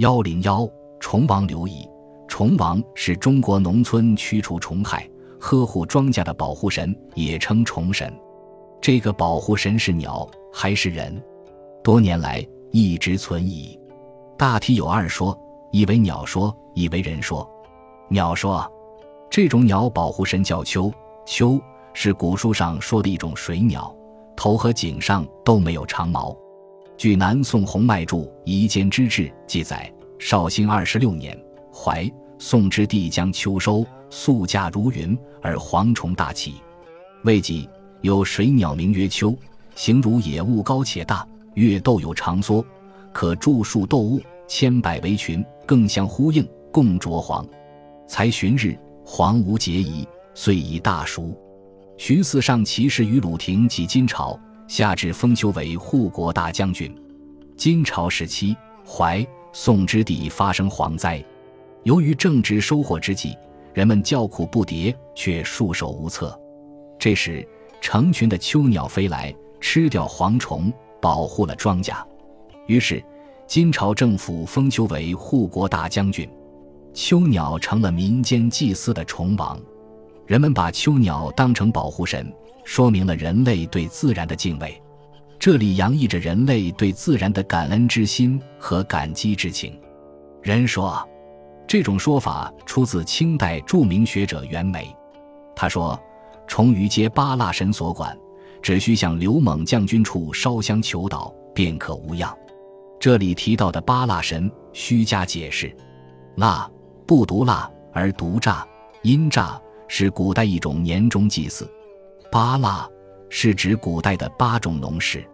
幺零幺，虫王刘乙。虫王是中国农村驱除虫害、呵护庄稼的保护神，也称虫神。这个保护神是鸟还是人？多年来一直存疑。大体有二说：以为鸟说，以为人说。鸟说，这种鸟保护神叫秋，秋是古书上说的一种水鸟，头和颈上都没有长毛。据南宋洪迈著《夷坚之志》记载，绍兴二十六年，怀宋之帝将秋收，粟价如云，而蝗虫大起。未几，有水鸟名曰秋，形如野物，高且大，越斗有长缩，可著数斗物，千百为群，更相呼应，共着黄。才旬日，黄无结遗，遂以大熟。徐嗣上骑士于鲁廷及金朝，下至封丘为护国大将军。金朝时期，淮宋之地发生蝗灾，由于正值收获之际，人们叫苦不迭，却束手无策。这时，成群的秋鸟飞来，吃掉蝗虫，保护了庄稼。于是，金朝政府封丘为护国大将军。秋鸟成了民间祭祀的虫王，人们把秋鸟当成保护神，说明了人类对自然的敬畏。这里洋溢着人类对自然的感恩之心和感激之情。人说，这种说法出自清代著名学者袁枚。他说：“虫鱼皆八蜡神所管，只需向刘猛将军处烧香求祷，便可无恙。”这里提到的八蜡神，需加解释：蜡。不毒蜡而毒诈，阴诈是古代一种年终祭祀。八腊是指古代的八种农事，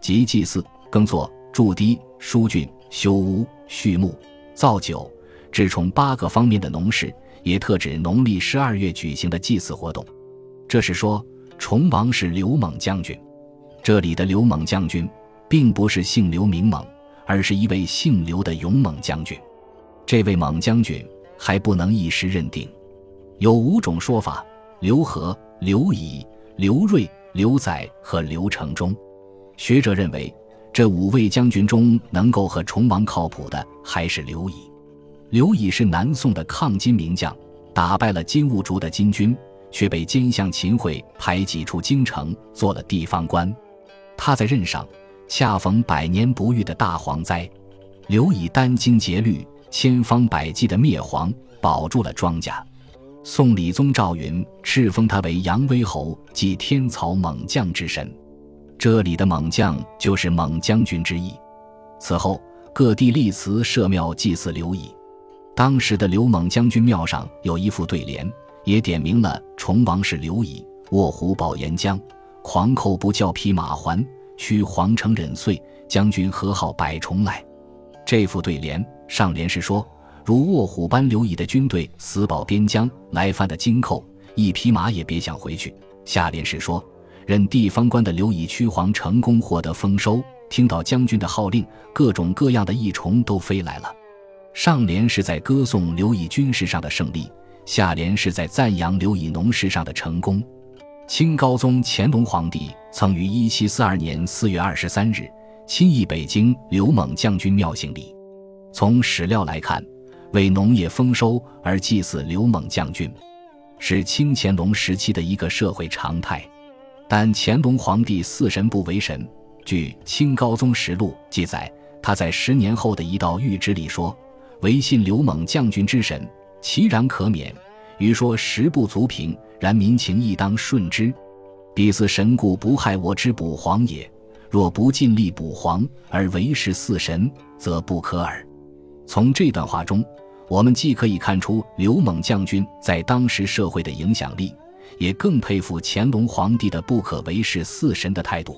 即祭祀、耕作、筑堤、疏浚、修屋、畜牧、造酒，指从八个方面的农事，也特指农历十二月举行的祭祀活动。这是说，崇王是刘猛将军。这里的刘猛将军，并不是姓刘名猛，而是一位姓刘的勇猛将军。这位猛将军还不能一时认定，有五种说法：刘和、刘乙、刘瑞、刘载和刘承忠。学者认为，这五位将军中能够和崇王靠谱的还是刘乙。刘乙是南宋的抗金名将，打败了金兀术的金军，却被奸相秦桧排挤出京城，做了地方官。他在任上恰逢百年不遇的大蝗灾，刘乙殚精竭虑。千方百计的灭蝗，保住了庄稼。宋理宗赵云敕封他为扬威侯，即天曹猛将之神。这里的猛将就是猛将军之意。此后，各地立祠设庙祭祀刘乙。当时的刘猛将军庙上有一副对联，也点明了崇王是刘乙。卧虎保岩浆，狂寇不教匹马还。驱蝗城忍岁，将军何好百虫来？这副对联。上联是说，如卧虎般刘乙的军队死保边疆，来犯的金寇一匹马也别想回去。下联是说，任地方官的刘乙驱蝗成功获得丰收，听到将军的号令，各种各样的异虫都飞来了。上联是在歌颂刘乙军事上的胜利，下联是在赞扬刘以农事上的成功。清高宗乾隆皇帝曾于一七四二年四月二十三日亲诣北京刘猛将军庙行礼。从史料来看，为农业丰收而祭祀刘猛将军，是清乾隆时期的一个社会常态。但乾隆皇帝祀神不为神。据《清高宗实录》记载，他在十年后的一道谕旨里说：“唯信刘猛将军之神，其然可免。余说实不足凭，然民情亦当顺之。彼祀神故不害我之补黄也。若不尽力补黄而为是祀神，则不可耳。”从这段话中，我们既可以看出刘猛将军在当时社会的影响力，也更佩服乾隆皇帝的不可为世四神的态度。